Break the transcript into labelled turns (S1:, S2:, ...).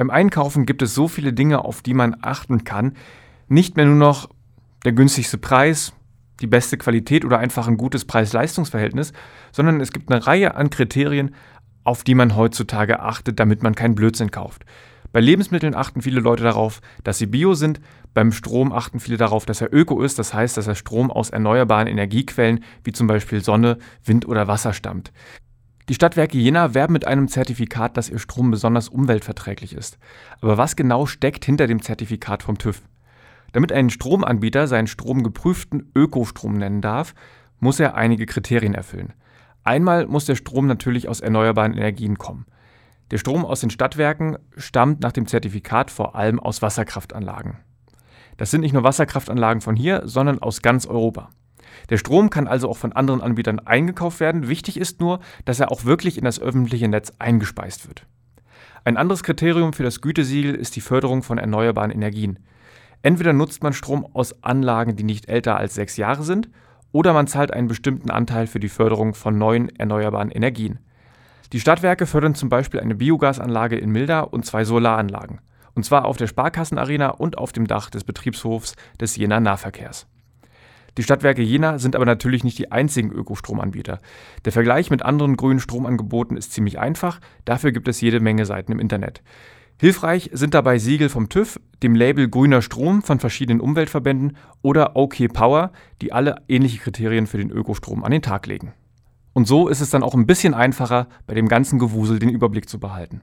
S1: Beim Einkaufen gibt es so viele Dinge, auf die man achten kann. Nicht mehr nur noch der günstigste Preis, die beste Qualität oder einfach ein gutes Preis-Leistungs-Verhältnis, sondern es gibt eine Reihe an Kriterien, auf die man heutzutage achtet, damit man keinen Blödsinn kauft. Bei Lebensmitteln achten viele Leute darauf, dass sie bio sind. Beim Strom achten viele darauf, dass er öko ist, das heißt, dass er Strom aus erneuerbaren Energiequellen wie zum Beispiel Sonne, Wind oder Wasser stammt. Die Stadtwerke Jena werben mit einem Zertifikat, dass ihr Strom besonders umweltverträglich ist. Aber was genau steckt hinter dem Zertifikat vom TÜV? Damit ein Stromanbieter seinen Strom geprüften Ökostrom nennen darf, muss er einige Kriterien erfüllen. Einmal muss der Strom natürlich aus erneuerbaren Energien kommen. Der Strom aus den Stadtwerken stammt nach dem Zertifikat vor allem aus Wasserkraftanlagen. Das sind nicht nur Wasserkraftanlagen von hier, sondern aus ganz Europa. Der Strom kann also auch von anderen Anbietern eingekauft werden. Wichtig ist nur, dass er auch wirklich in das öffentliche Netz eingespeist wird. Ein anderes Kriterium für das Gütesiegel ist die Förderung von erneuerbaren Energien. Entweder nutzt man Strom aus Anlagen, die nicht älter als sechs Jahre sind, oder man zahlt einen bestimmten Anteil für die Förderung von neuen erneuerbaren Energien. Die Stadtwerke fördern zum Beispiel eine Biogasanlage in Milda und zwei Solaranlagen. Und zwar auf der Sparkassenarena und auf dem Dach des Betriebshofs des Jena Nahverkehrs. Die Stadtwerke Jena sind aber natürlich nicht die einzigen Ökostromanbieter. Der Vergleich mit anderen grünen Stromangeboten ist ziemlich einfach, dafür gibt es jede Menge Seiten im Internet. Hilfreich sind dabei Siegel vom TÜV, dem Label Grüner Strom von verschiedenen Umweltverbänden oder OK Power, die alle ähnliche Kriterien für den Ökostrom an den Tag legen. Und so ist es dann auch ein bisschen einfacher, bei dem ganzen Gewusel den Überblick zu behalten.